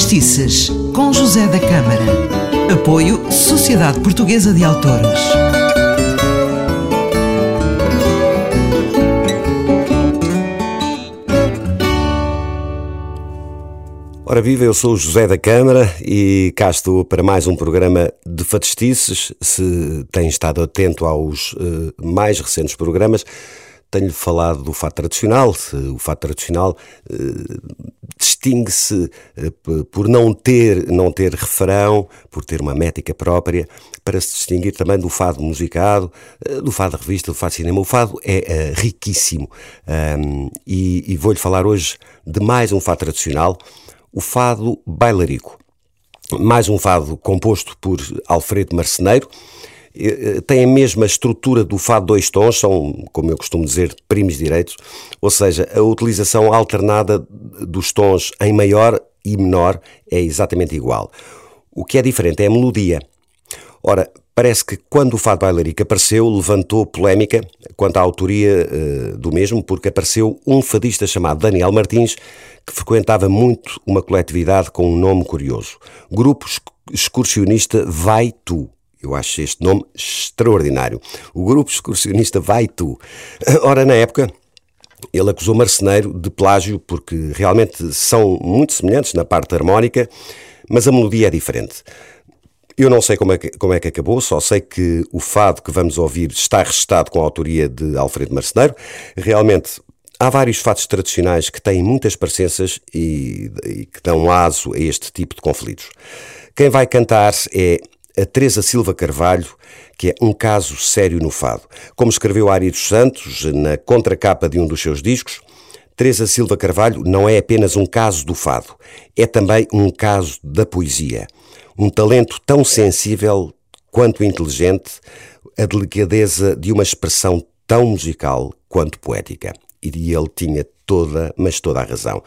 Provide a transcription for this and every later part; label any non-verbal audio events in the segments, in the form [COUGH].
Fadistices, com José da Câmara. Apoio Sociedade Portuguesa de Autores. Ora viva, eu sou o José da Câmara e cá estou para mais um programa de fadistices. Se tem estado atento aos uh, mais recentes programas, tenho-lhe falado do fato tradicional. O fato tradicional uh, distingue-se uh, por não ter, não ter refrão, por ter uma métrica própria, para se distinguir também do fado musicado, uh, do fado revista, do fado cinema. O fado é riquíssimo um, e, e vou-lhe falar hoje de mais um fado tradicional o fado bailarico. Mais um fado composto por Alfredo Marceneiro. Eh, tem a mesma estrutura do fado dois tons, são, como eu costumo dizer, primos direitos, ou seja, a utilização alternada dos tons em maior e menor é exatamente igual. O que é diferente é a melodia. Ora, parece que quando o fado bailarico apareceu, levantou polémica quanto à autoria uh, do mesmo, porque apareceu um fadista chamado Daniel Martins, que frequentava muito uma coletividade com um nome curioso. Grupo Excursionista Vai Tu. Eu acho este nome extraordinário. O Grupo Excursionista Vai Tu. [LAUGHS] Ora, na época, ele acusou Marceneiro de plágio porque realmente são muito semelhantes na parte harmónica, mas a melodia é diferente. Eu não sei como é, que, como é que acabou, só sei que o fado que vamos ouvir está registado com a autoria de Alfredo Marceneiro. Realmente, há vários fatos tradicionais que têm muitas parecenças e, e, que dão aso a este tipo de conflitos. Quem vai cantar é a Teresa Silva Carvalho, que é um caso sério no fado. Como escreveu Ari dos Santos na contracapa de um dos seus discos, Teresa Silva Carvalho não é apenas um caso do fado, é também um caso da poesia um talento tão sensível quanto inteligente, a delicadeza de uma expressão tão musical quanto poética. E ele tinha toda, mas toda a razão.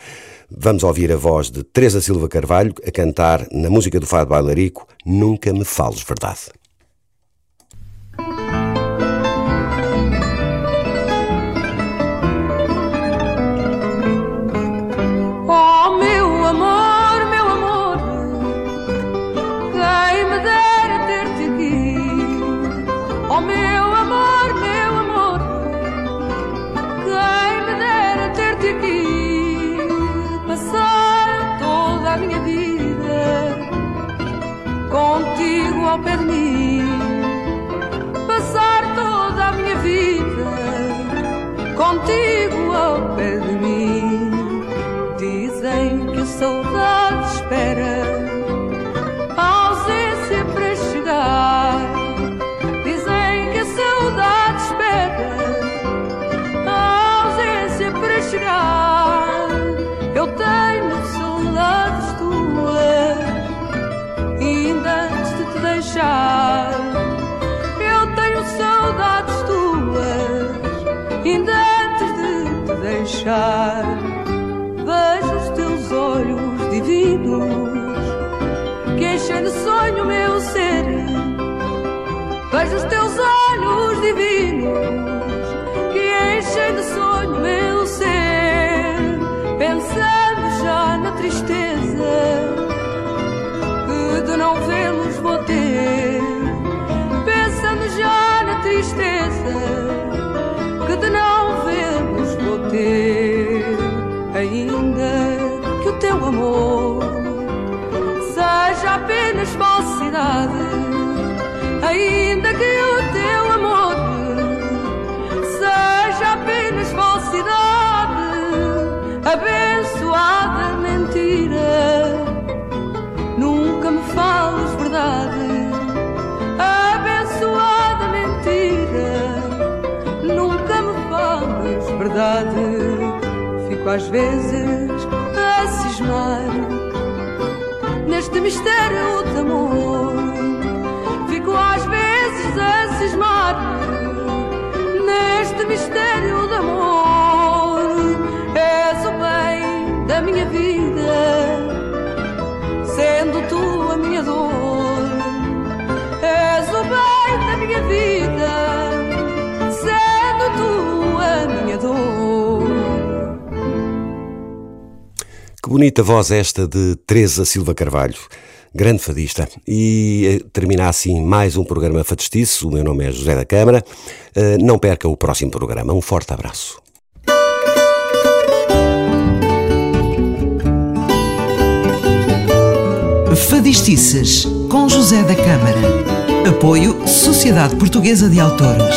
Vamos ouvir a voz de Teresa Silva Carvalho a cantar na música do Fado Bailarico Nunca Me Fales Verdade. Ao pé de mim, passar toda a minha vida contigo ao pé de mim. Deixar. Vejo os teus olhos divinos que enchem de sonho meu ser. Vejo os teus olhos divinos que enchem de sonho meu ser. Pensando já na tristeza de não vê-los vou ter. Que o teu amor seja apenas falsidade, ainda que o teu amor seja apenas falsidade, abençoada mentira nunca me fales verdade. Abençoada mentira, nunca me fales verdade. Às vezes a cismar. Neste mistério bonita voz esta de Teresa Silva Carvalho, grande fadista. E eh, termina assim mais um programa Fadistice. O meu nome é José da Câmara. Eh, não perca o próximo programa. Um forte abraço. Fadistices com José da Câmara. Apoio Sociedade Portuguesa de Autores.